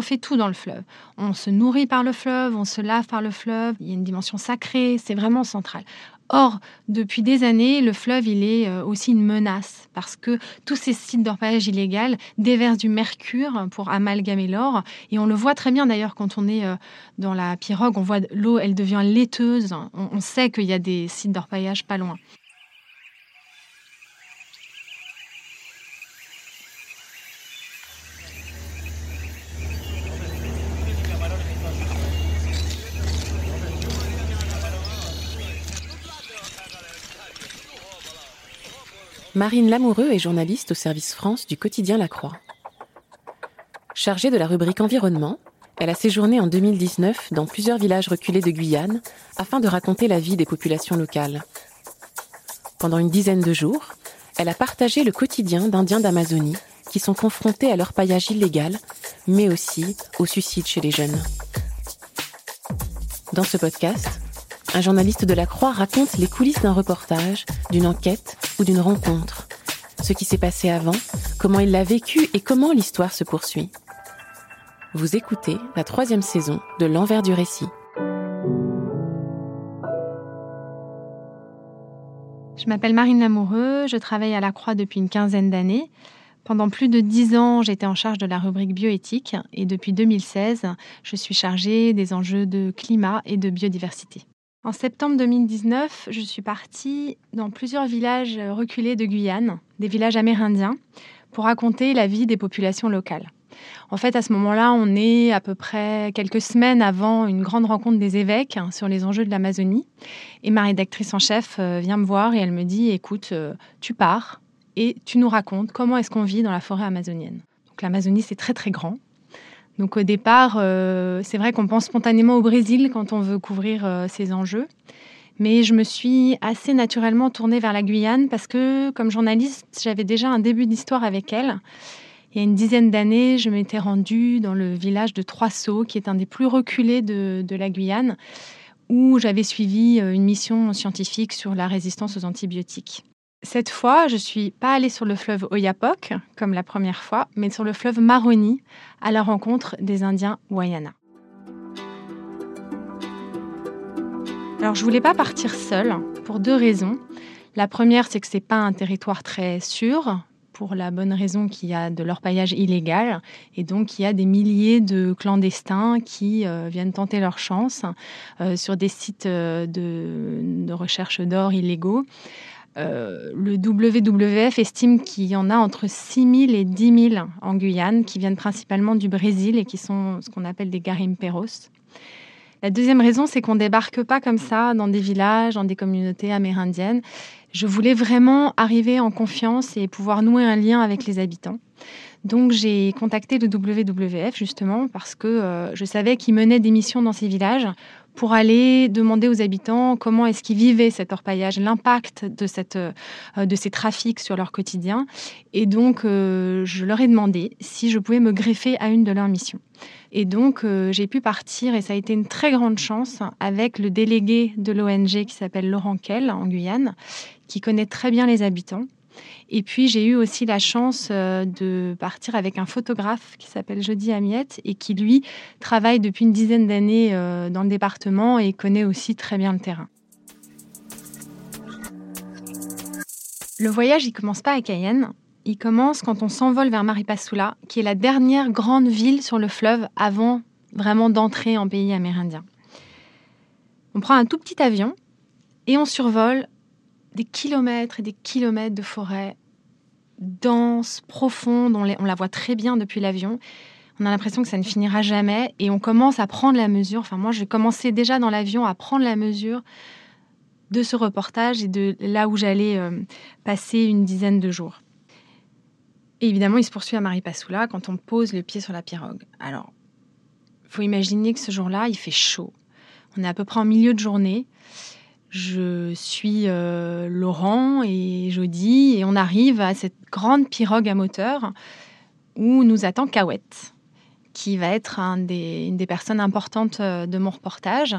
On fait tout dans le fleuve. On se nourrit par le fleuve, on se lave par le fleuve. Il y a une dimension sacrée, c'est vraiment central. Or, depuis des années, le fleuve, il est euh, aussi une menace parce que tous ces sites d'orpaillage illégal déversent du mercure pour amalgamer l'or. Et on le voit très bien d'ailleurs quand on est euh, dans la pirogue, on voit l'eau, elle devient laiteuse. On sait qu'il y a des sites d'orpaillage pas loin. Marine Lamoureux est journaliste au service France du quotidien La Croix. Chargée de la rubrique environnement, elle a séjourné en 2019 dans plusieurs villages reculés de Guyane afin de raconter la vie des populations locales. Pendant une dizaine de jours, elle a partagé le quotidien d'Indiens d'Amazonie qui sont confrontés à leur paillage illégal, mais aussi au suicide chez les jeunes. Dans ce podcast, un journaliste de la Croix raconte les coulisses d'un reportage, d'une enquête ou d'une rencontre. Ce qui s'est passé avant, comment il l'a vécu et comment l'histoire se poursuit. Vous écoutez la troisième saison de L'envers du récit. Je m'appelle Marine Lamoureux, je travaille à la Croix depuis une quinzaine d'années. Pendant plus de dix ans, j'étais en charge de la rubrique bioéthique et depuis 2016, je suis chargée des enjeux de climat et de biodiversité. En septembre 2019, je suis partie dans plusieurs villages reculés de Guyane, des villages amérindiens, pour raconter la vie des populations locales. En fait, à ce moment-là, on est à peu près quelques semaines avant une grande rencontre des évêques sur les enjeux de l'Amazonie. Et ma rédactrice en chef euh, vient me voir et elle me dit, écoute, euh, tu pars et tu nous racontes comment est-ce qu'on vit dans la forêt amazonienne. Donc l'Amazonie, c'est très très grand. Donc au départ, euh, c'est vrai qu'on pense spontanément au Brésil quand on veut couvrir euh, ces enjeux. Mais je me suis assez naturellement tournée vers la Guyane parce que, comme journaliste, j'avais déjà un début d'histoire avec elle. Il y a une dizaine d'années, je m'étais rendue dans le village de Trois Sceaux, qui est un des plus reculés de, la Guyane, où j'avais suivi euh, une mission scientifique sur la résistance aux antibiotiques. Cette fois, je suis pas allée sur le fleuve Oyapock, comme la première fois, mais sur le fleuve Maroni, à la rencontre des Indiens Wayana. Alors, je voulais pas partir seule pour deux raisons. La première, c'est que c'est pas un territoire très sûr, pour la bonne raison qu'il y a de l'orpaillage illégal et donc il y a des milliers de clandestins qui euh, viennent tenter leur chance euh, sur des sites euh, de, recherche d'or illégaux. Euh, le WWF estime qu'il y en a entre 6 000 et 10 000 en Guyane, qui viennent principalement du Brésil et qui sont ce qu'on appelle des garimperos. La deuxième raison, c'est qu'on débarque pas comme ça dans des villages, dans des communautés amérindiennes. Je voulais vraiment arriver en confiance et pouvoir nouer un lien avec les habitants. Donc j'ai contacté le WWF justement parce que euh, je savais qu'ils menaient des missions dans ces villages pour aller demander aux habitants comment est-ce qu'ils vivaient cet orpaillage, l'impact de, cette, euh, de ces trafics sur leur quotidien. Et donc, euh, je leur ai demandé si je pouvais me greffer à une de leurs missions. Et donc, euh, j'ai pu partir, et ça a été une très grande chance, avec le délégué de l'ONG qui s'appelle Laurent Kell, en Guyane, qui connaît très bien les habitants et puis j'ai eu aussi la chance euh, de partir avec un photographe qui s'appelle Jody Amiette et qui lui travaille depuis une dizaine d'années euh, dans le département et connaît aussi très bien le terrain. Le voyage, il commence pas à Cayenne. Il commence quand on s'envole vers Maripasula, qui est la dernière grande ville sur le fleuve avant vraiment d'entrer en pays amérindien. On prend un tout petit avion et on survole des kilomètres et des kilomètres de forêt dense, profonde, on, la voit très bien depuis l'avion. On a l'impression que ça ne finira jamais et on commence à prendre la mesure. Enfin, moi, j'ai commencé déjà dans l'avion à prendre la mesure de ce reportage et de là où j'allais euh, passer une dizaine de jours. Et évidemment, il se poursuit à Maripasoula quand on pose le pied sur la pirogue. Alors, faut imaginer que ce jour-là, il fait chaud. On est à peu près en milieu de journée. Je suis euh, Laurent et Jody et on arrive à cette grande pirogue à moteur où nous attend Kawet, qui va être une des personnes importantes euh, de mon reportage.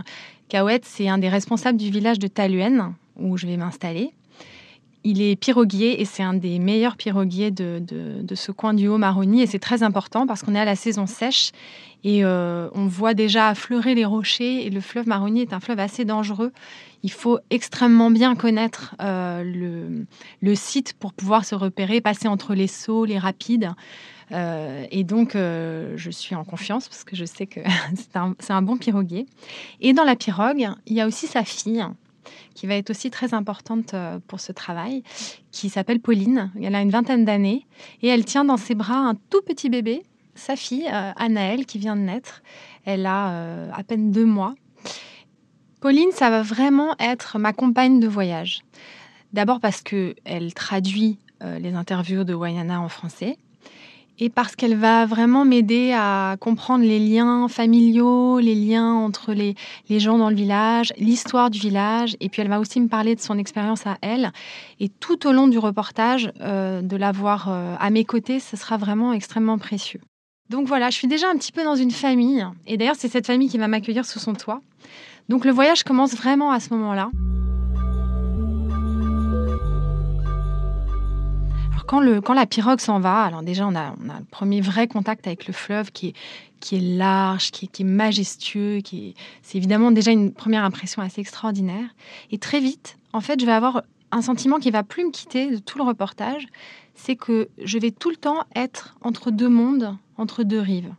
Kawet, c'est un des responsables du village de Taluen où je vais m'installer. Il est piroguier et c'est un des meilleurs piroguiers de, ce coin du Haut-Maroni et c'est très important parce qu'on est à la saison sèche et euh, on voit déjà affleurer les rochers et le fleuve Maroni est un fleuve assez dangereux il faut extrêmement bien connaître euh, le, site pour pouvoir se repérer, passer entre les sauts, les rapides. Euh, et donc, euh, je suis en confiance parce que je sais que c'est un, bon piroguier. Et dans la pirogue, il y a aussi sa fille qui va être aussi très importante pour ce travail, qui s'appelle Pauline. Elle a une vingtaine d'années et elle tient dans ses bras un tout petit bébé, sa fille, Anaëlle, qui vient de naître. Elle a à peine deux mois. Pauline, ça va vraiment être ma compagne de voyage. D'abord parce qu'elle traduit euh, les interviews de Wayana en français et parce qu'elle va vraiment m'aider à comprendre les liens familiaux, les liens entre les, gens dans le village, l'histoire du village. Et puis elle va aussi me parler de son expérience à elle. Et tout au long du reportage, euh, de l'avoir euh, à mes côtés, ce sera vraiment extrêmement précieux. Donc voilà, je suis déjà un petit peu dans une famille. Et d'ailleurs, c'est cette famille qui va m'accueillir sous son toit. Donc le voyage commence vraiment à ce moment-là. quand, le, quand la pirogue s'en va, alors déjà on a, le premier vrai contact avec le fleuve qui est, qui est large, qui est, majestueux, qui c'est évidemment déjà une première impression assez extraordinaire. Et très vite, en fait, je vais avoir un sentiment qui va plus me quitter de tout le reportage, c'est que je vais tout le temps être entre deux mondes, entre deux rives.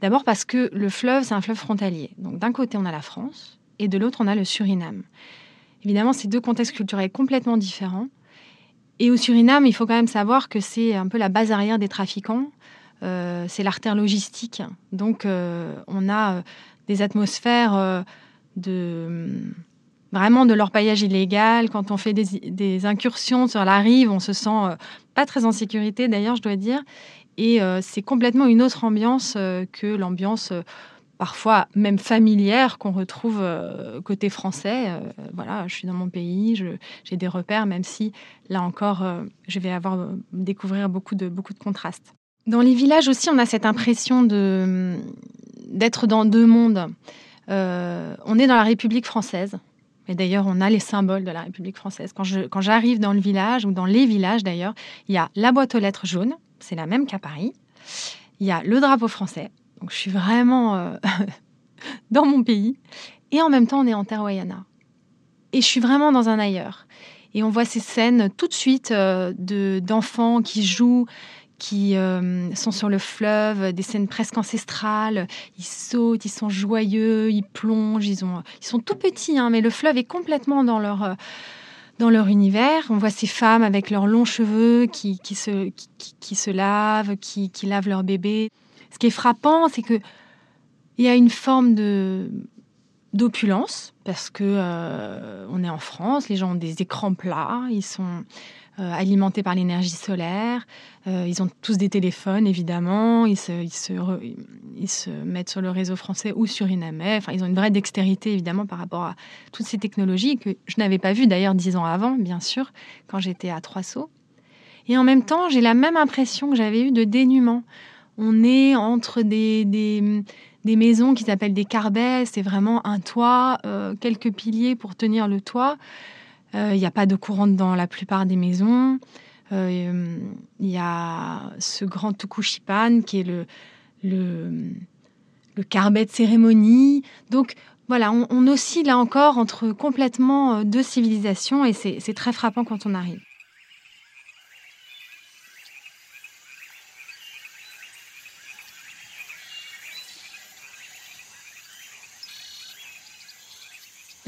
D'abord parce que le fleuve, c'est un fleuve frontalier. Donc d'un côté, on a la France et de l'autre, on a le Suriname. Évidemment, c'est deux contextes culturels complètement différents. Et au Suriname, il faut quand même savoir que c'est un peu la base arrière des trafiquants. Euh, c'est l'artère logistique. Donc, euh, on a euh, des atmosphères de vraiment de l'orpaillage illégal. Quand on fait des, des, incursions sur la rive, on se sent pas très en sécurité, d'ailleurs, je dois dire. Et euh, c'est complètement une autre ambiance euh, que l'ambiance euh, parfois même familière qu'on retrouve côté français. voilà, je suis dans mon pays, j'ai des repères, même si là encore, je vais avoir découvrir beaucoup de beaucoup de contrastes. Dans les villages aussi, on a cette impression de d'être dans deux mondes. on est dans la République française. Et d'ailleurs, on a les symboles de la République française. Quand j'arrive quand dans le village, ou dans les villages d'ailleurs, il y a la boîte aux lettres jaune, c'est la même qu'à Paris. Il y a le drapeau français, donc je suis vraiment euh, dans mon pays. Et en même temps, on est en terre. Et je suis vraiment dans un ailleurs. Et on voit ces scènes tout de suite euh, de d'enfants qui jouent, qui euh, sont sur le fleuve, des scènes presque ancestrales. Ils sautent, ils sont joyeux, ils plongent, ils, ont, ils sont tout petits, hein, mais le fleuve est complètement dans leur dans leur univers. On voit ces femmes avec leurs longs cheveux qui, se, lavent, qui, lavent leur bébé. Ce qui est frappant, c'est que il y a une forme de d'opulence parce que euh, on est en France, les gens ont des écrans plats, ils sont euh, alimentés par l'énergie solaire. Euh, ils ont tous des téléphones, évidemment. Ils se, ils, se mettent sur le réseau français ou sur Inamé. Enfin, ils ont une vraie dextérité, évidemment, par rapport à toutes ces technologies que je n'avais pas vues, d'ailleurs, dix ans avant, bien sûr, quand j'étais à Trois Sceaux. Et en même temps, j'ai la même impression que j'avais eue de dénuement. On est entre des, des maisons qui s'appellent des carbets. C'est vraiment un toit, euh, quelques piliers pour tenir le toit. Il euh, n'y a pas de courante dans la plupart des maisons. Il euh, y a ce grand tukushipan qui est le, le, carbet de cérémonie. Donc voilà, on, oscille là encore entre complètement deux civilisations et c'est très frappant quand on arrive.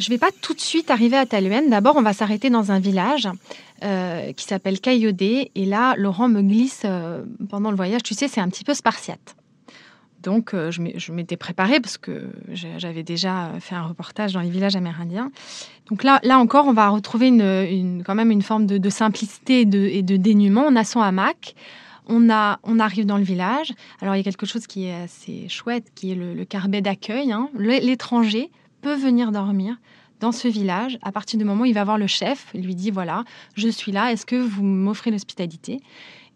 Je ne vais pas tout de suite arriver à Taluen. D'abord, on va s'arrêter dans un village euh, qui s'appelle Caillodé. Et là, Laurent me glisse euh, pendant le voyage. Tu sais, c'est un petit peu spartiate. Donc, euh, je m'étais préparée parce que j'avais déjà fait un reportage dans les villages amérindiens. Donc là, là encore, on va retrouver quand même une forme de, simplicité et de, et dénuement. On a son hamac. On arrive dans le village. Alors, il y a quelque chose qui est assez chouette, qui est le, le carbet d'accueil. Hein. L'étranger peut venir dormir dans ce village à partir du moment où il va voir le chef. Il lui dit, voilà, je suis là, est-ce que vous m'offrez l'hospitalité?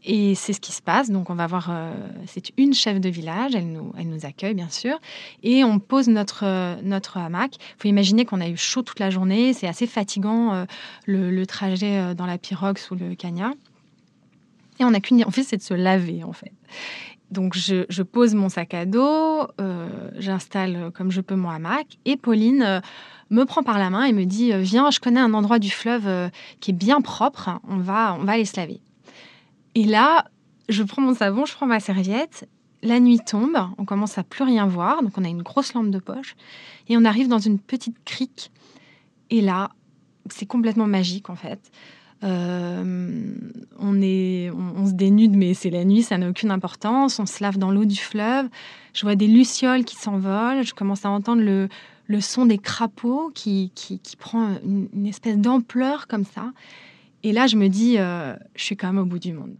Et c'est ce qui se passe. Donc, on va voir, euh, c'est une chef de village, elle nous, accueille, bien sûr. Et on pose notre, euh, hamac. Il faut imaginer qu'on a eu chaud toute la journée. C'est assez fatigant, euh, le, trajet dans la pirogue sous le cagna. Et on n'a qu'une en fait, c'est de se laver, en fait. Donc, je, pose mon sac à dos, j'installe comme je peux mon hamac. Et Pauline me prend par la main et me dit Viens, je connais un endroit du fleuve qui est bien propre, on va, on va aller se laver. Et là, je prends mon savon, je prends ma serviette. La nuit tombe, on commence à plus rien voir, donc on a une grosse lampe de poche et on arrive dans une petite crique. Et là, c'est complètement magique en fait. Euh, on, est, on, se dénude, mais c'est la nuit, ça n'a aucune importance. On se lave dans l'eau du fleuve. Je vois des lucioles qui s'envolent. Je commence à entendre le, son des crapauds qui, qui, prend une, espèce d'ampleur comme ça. Et là, je me dis, euh, je suis quand même au bout du monde.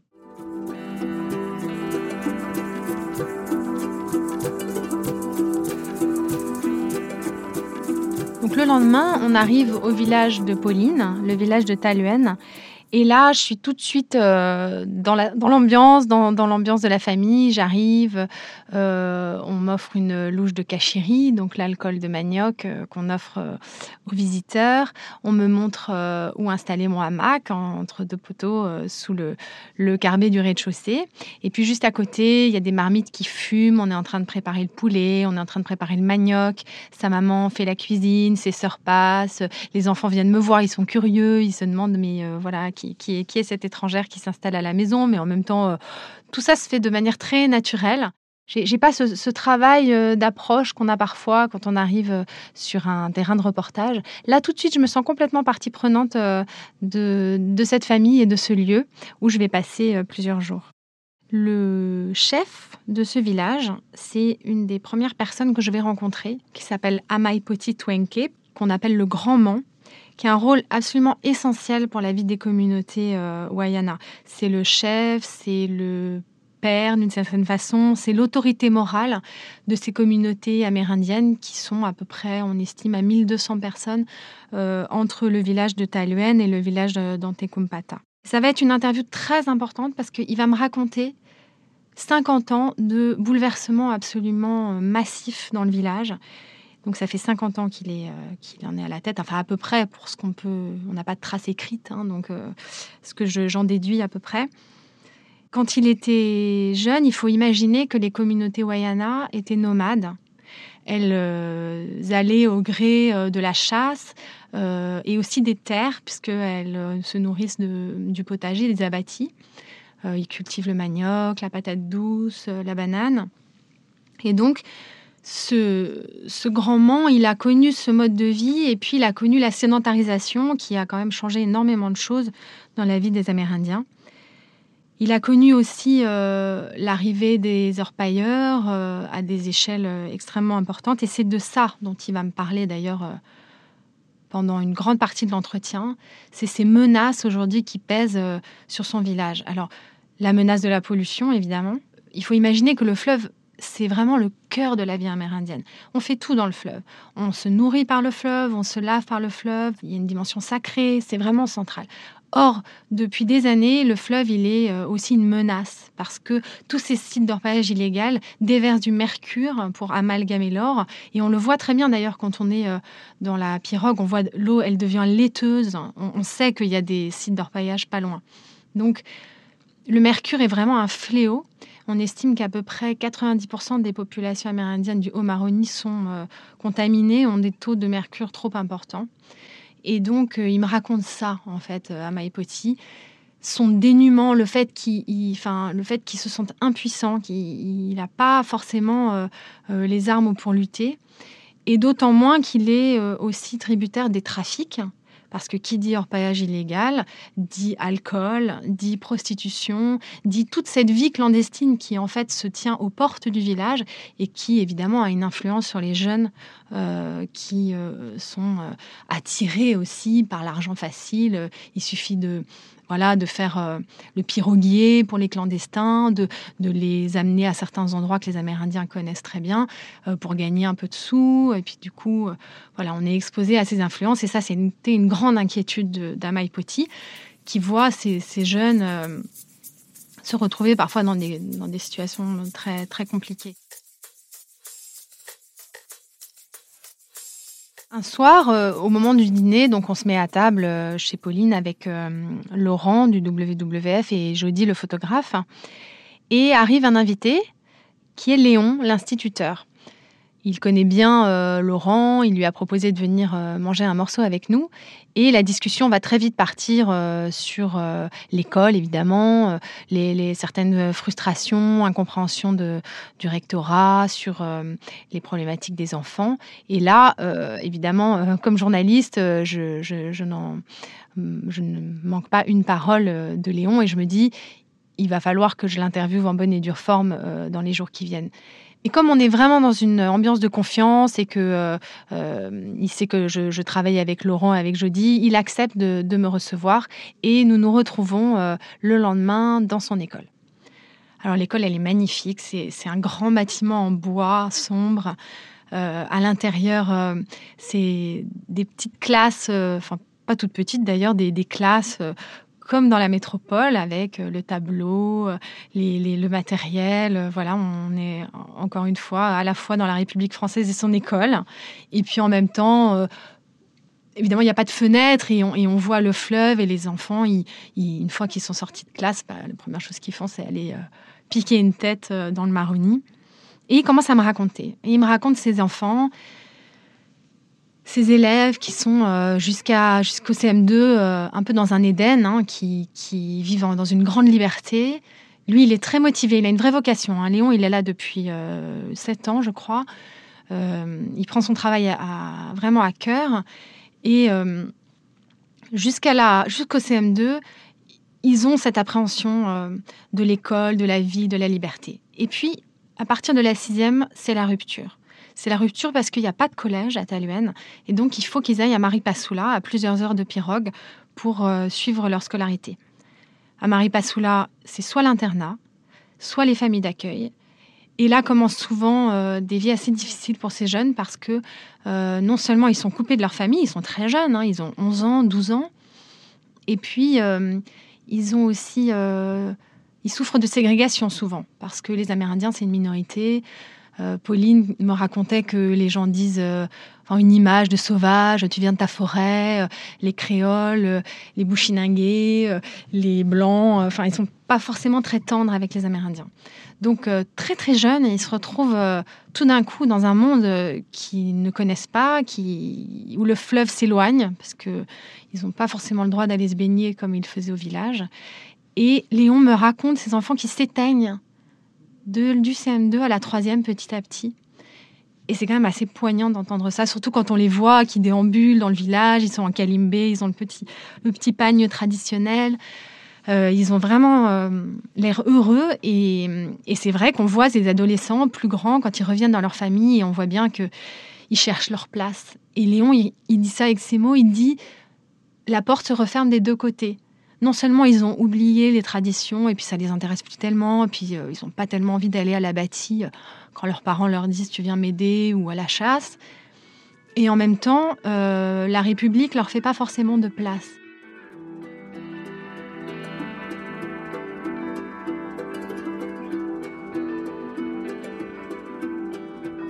Le lendemain, on arrive au village de Pauline, le village de Taluen, et là, je suis tout de suite euh, dans l'ambiance, dans, l'ambiance de la famille. J'arrive, euh, on m'offre une louche de cachérie, donc l'alcool de manioc euh, qu'on offre aux visiteurs. On me montre où installer mon hamac entre deux poteaux sous le, le carbet du rez-de-chaussée. Et puis juste à côté, il y a des marmites qui fument. On est en train de préparer le poulet, on est en train de préparer le manioc. Sa maman fait la cuisine, ses sœurs passent. Les enfants viennent me voir, ils sont curieux, ils se demandent mais voilà qui, est, cette étrangère qui s'installe à la maison, mais en même temps, euh, tout ça se fait de manière très naturelle. J'ai pas ce, travail euh, d'approche qu'on a parfois quand on arrive euh, sur un terrain de reportage. Là, tout de suite, je me sens complètement partie prenante de, cette famille et de ce lieu où je vais passer plusieurs jours. Le chef de ce village, c'est une des premières personnes que je vais rencontrer, qui s'appelle Amaipoti Twenke, qu'on appelle le Grand Mans qui a un rôle absolument essentiel pour la vie des communautés euh, Wayana. C'est le chef, c'est le père d'une certaine façon, c'est l'autorité morale de ces communautés amérindiennes qui sont à peu près, on estime, à 1200 personnes euh, entre le village de Taluen et le village d'Antekumpata. Ça va être une interview très importante parce qu'il va me raconter 50 ans de bouleversements absolument euh, massifs dans le village donc ça fait 50 ans qu'il est, euh, qu'il en est à la tête, enfin à peu près pour ce qu'on peut. On n'a pas de trace écrite, hein, donc euh, ce que j'en déduis à peu près. Quand il était jeune, il faut imaginer que les communautés Wayana étaient nomades. Elles euh, allaient au gré de la chasse et aussi des terres, puisqu'elles se nourrissent du potager, des abattis. ils cultivent le manioc, la patate douce, la banane. Et donc, ce, grand Mans, il a connu ce mode de vie et puis il a connu la sédentarisation qui a quand même changé énormément de choses dans la vie des Amérindiens. Il a connu aussi euh, l'arrivée des orpailleurs euh, à des échelles euh, extrêmement importantes et c'est de ça dont il va me parler d'ailleurs pendant une grande partie de l'entretien. C'est ces menaces aujourd'hui qui pèsent sur son village. Alors, la menace de la pollution, évidemment. Il faut imaginer que le fleuve c'est vraiment le cœur de la vie amérindienne. On fait tout dans le fleuve. On se nourrit par le fleuve, on se lave par le fleuve. Il y a une dimension sacrée, c'est vraiment central. Or, depuis des années, le fleuve, il est euh, aussi une menace parce que tous ces sites d'orpaillage illégal déversent du mercure pour amalgamer l'or. Et on le voit très bien d'ailleurs quand on est euh, dans la pirogue, on voit l'eau, elle devient laiteuse. On, sait qu'il y a des sites d'orpaillage pas loin. Donc, le mercure est vraiment un fléau. On estime qu'à peu près 90% des populations amérindiennes du Haut-Maroni sont euh, contaminées, ont des taux de mercure trop importants. Et donc, euh, il me raconte ça, en fait, euh, à Maïpoti. Son dénuement, le fait qu'il enfin, se sente impuissant, qu'il n'a pas forcément les armes pour lutter. Et d'autant moins qu'il est aussi tributaire des trafics Parce que qui dit orpaillage illégal dit alcool, dit prostitution, dit toute cette vie clandestine qui en fait se tient aux portes du village et qui évidemment a une influence sur les jeunes euh, qui euh, sont euh, attirés aussi par l'argent facile. Il suffit de voilà, de faire euh, le piroguier pour les clandestins, de, les amener à certains endroits que les Amérindiens connaissent très bien euh, pour gagner un peu de sous. Et puis du coup, euh, voilà, on est exposé à ces influences. Et ça, c'était une grande inquiétude d'Amaï Poti, qui voit ces, jeunes se retrouver parfois dans des, dans des situations très, très compliquées. Un soir, euh, au moment du dîner, donc on se met à table euh, chez Pauline avec euh, Laurent du WWF et Jody le photographe. Et arrive un invité qui est Léon, l'instituteur. Il connaît bien euh, Laurent, il lui a proposé de venir euh, manger un morceau avec nous. Et la discussion va très vite partir euh, sur l'école, évidemment, les, certaines frustrations, incompréhensions de, du rectorat, sur les problématiques des enfants. Et là, évidemment, comme journaliste, je, je, je, je ne manque pas une parole de Léon et je me dis, il va falloir que je l'interviewe en bonne et dure forme dans les jours qui viennent. Et comme on est vraiment dans une ambiance de confiance et que euh, euh, il sait que je, travaille avec Laurent et avec Jody, il accepte de, me recevoir et nous nous retrouvons euh, le lendemain dans son école. Alors l'école, elle est magnifique. C'est un grand bâtiment en bois sombre. à l'intérieur, c'est des petites classes, enfin pas toutes petites d'ailleurs, des, des classes comme dans la métropole, avec euh, le tableau, euh, le matériel. Euh, voilà, on est encore une fois à la fois dans la République française et son école. Et puis en même temps, évidemment, il n'y a pas de fenêtre et on, voit le fleuve et les enfants, une fois qu'ils sont sortis de classe, bah, la première chose qu'ils font, c'est aller piquer une tête dans le maroni. Et ils commencent à me raconter. Et ils me racontent ces enfants ces élèves qui sont euh, jusqu'à jusqu'au CM2 euh, un peu dans un Éden, hein, qui, vivent dans une grande liberté. Lui, il est très motivé, il a une vraie vocation. Hein. Léon, il est là depuis euh, 7 ans, je crois. Euh, il prend son travail vraiment à cœur. Et jusqu'à la, jusqu'au CM2, ils ont cette appréhension de l'école, de la vie, de la liberté. Et puis, à partir de la sixième, c'est la rupture. C'est la rupture parce qu'il n'y a pas de collège à Taluène. Et donc, il faut qu'ils aillent à Maripasoula, à plusieurs heures de pirogue, pour euh, suivre leur scolarité. À Maripasoula, c'est soit l'internat, soit les familles d'accueil. Et là commencent souvent euh, des vies assez difficiles pour ces jeunes parce que euh, non seulement ils sont coupés de leur famille, ils sont très jeunes, hein, ils ont 11 ans, 12 ans, et puis ils ont aussi... ils souffrent de ségrégation souvent parce que les Amérindiens, c'est une minorité. Euh, Pauline me racontait que les gens disent euh, une image de sauvage, tu viens de ta forêt, euh, les créoles, les bouchiningués, les blancs, enfin ils sont pas forcément très tendres avec les Amérindiens. Donc très très jeunes, ils se retrouvent tout d'un coup dans un monde qu'ils ne connaissent pas, qui, où le fleuve s'éloigne parce que ils n'ont pas forcément le droit d'aller se baigner comme ils faisaient au village. Et Léon me raconte ces enfants qui s'éteignent du CM2 à la troisième petit à petit. Et c'est quand même assez poignant d'entendre ça, surtout quand on les voit qui déambulent dans le village, ils sont en calimbé, ils ont le petit, le petit pagne traditionnel. Euh, ils ont vraiment euh, l'air heureux et, c'est vrai qu'on voit ces adolescents plus grands quand ils reviennent dans leur famille et on voit bien que ils cherchent leur place. Et Léon, il dit ça avec ses mots, il dit la porte se referme des deux côtés non seulement ils ont oublié les traditions et puis ça les intéresse plus tellement, et puis euh, ils n'ont pas tellement envie d'aller à la bâtie euh, quand leurs parents leur disent tu viens m'aider ou à la chasse, et en même temps euh, la République leur fait pas forcément de place.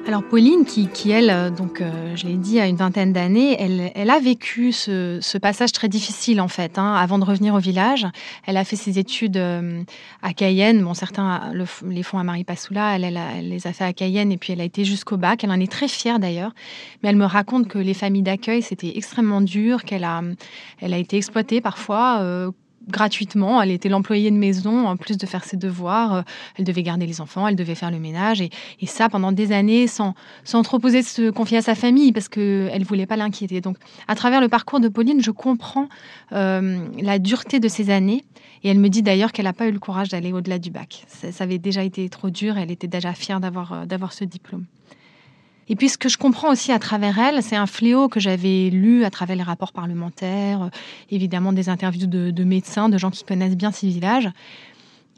Alors Pauline, qui, elle, euh, donc euh, je l'ai dit, a une vingtaine d'années, elle, a vécu ce, passage très difficile en fait, hein, avant de revenir au village. Elle a fait ses études euh, à Cayenne. Bon, certains les font à Maripasoula, elle, elle, les a fait à Cayenne et puis elle a été jusqu'au bac. Elle en est très fière d'ailleurs, mais elle me raconte que les familles d'accueil c'était extrêmement dur, qu'elle a, elle a été exploitée parfois gratuitement. Elle était l'employée de maison, en plus de faire ses devoirs. Euh, elle devait garder les enfants, elle devait faire le ménage. Et, ça, pendant des années, sans, sans trop poser se confier à sa famille, parce qu'elle ne voulait pas l'inquiéter. Donc, à travers le parcours de Pauline, je comprends euh, la dureté de ces années. Et elle me dit d'ailleurs qu'elle n'a pas eu le courage d'aller au-delà du bac. Ça, ça, avait déjà été trop dur. Elle était déjà fière d'avoir, euh, d'avoir ce diplôme. Et puis ce que je comprends aussi à travers elle, c'est un fléau que j'avais lu à travers les rapports parlementaires, euh, évidemment des interviews de, médecins, de gens qui connaissent bien ces villages.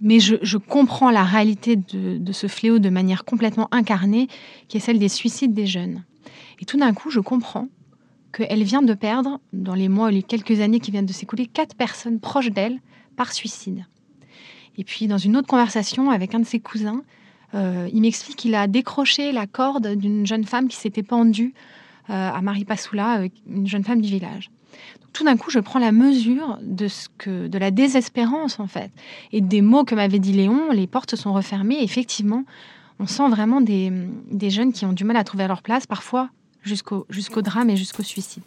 Mais je, comprends la réalité de, de, ce fléau de manière complètement incarnée, qui est celle des suicides des jeunes. Et tout d'un coup, je comprends qu'elle vient de perdre, dans les mois ou les quelques années qui viennent de s'écouler, quatre personnes proches d'elle par suicide. Et puis, dans une autre conversation avec un de ses cousins, euh, il m'explique qu'il a décroché la corde d'une jeune femme qui s'était pendue euh, à Maripasoula, euh, une jeune femme du village. tout d'un coup, je prends la mesure de ce que, de la désespérance en fait, et des mots que m'avait dit Léon. Les portes sont refermées. Effectivement, on sent vraiment des, des jeunes qui ont du mal à trouver leur place, parfois jusqu'au jusqu'au drame et jusqu'au suicide.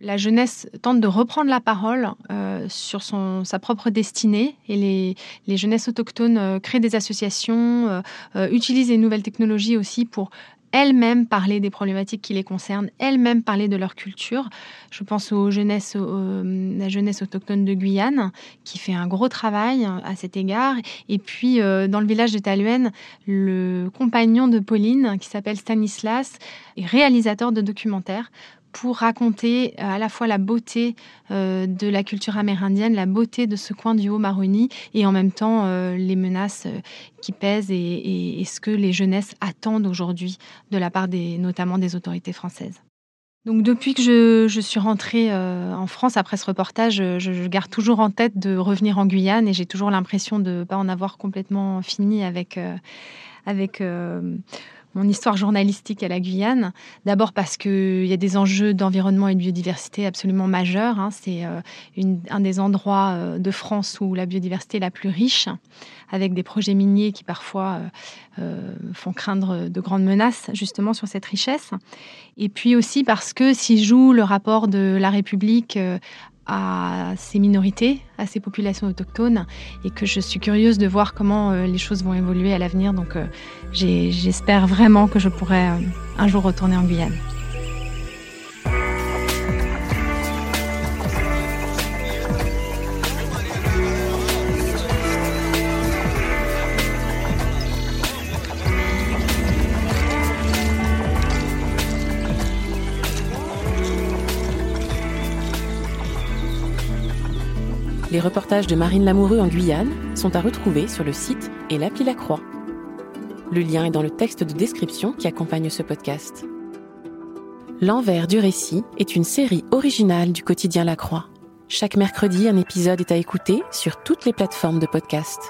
La jeunesse tente de reprendre la parole euh, sur son, sa propre destinée et les, jeunesses autochtones euh, créent des associations, euh, utilisent les nouvelles technologies aussi pour elles-mêmes parler des problématiques qui les concernent, elles-mêmes parler de leur culture. Je pense aux jeunesses, la jeunesse autochtone de Guyane qui fait un gros travail à cet égard. Et puis dans le village de Taluen, le compagnon de Pauline qui s'appelle Stanislas est réalisateur de documentaires pour raconter euh, à la fois la beauté euh, de la culture amérindienne, la beauté de ce coin du Haut-Maroni et en même temps euh, les menaces qui pèsent et, ce que les jeunesses attendent aujourd'hui de la part des, notamment des autorités françaises. Donc depuis que je, suis rentrée en France après ce reportage, je, garde toujours en tête de revenir en Guyane et j'ai toujours l'impression de ne pas en avoir complètement fini avec, avec mon histoire journalistique à la Guyane. D'abord parce qu'il y a des enjeux d'environnement et de biodiversité absolument majeurs. Hein. C'est euh, un des endroits euh, de France où la biodiversité est la plus riche, avec des projets miniers qui parfois euh, font craindre de grandes menaces justement sur cette richesse. Et puis aussi parce que s'y joue le rapport de la République à ces minorités, à ces populations autochtones, et que je suis curieuse de voir comment euh, les choses vont évoluer à l'avenir. Donc euh, j'espère vraiment que je pourrai euh, un jour retourner en Guyane. Les reportages de Marine Lamoureux en Guyane sont à retrouver sur le site et l'appli La Croix. Le lien est dans le texte de description qui accompagne ce podcast. L'envers du récit est une série originale du quotidien La Croix. Chaque mercredi, un épisode est à écouter sur toutes les plateformes de podcast.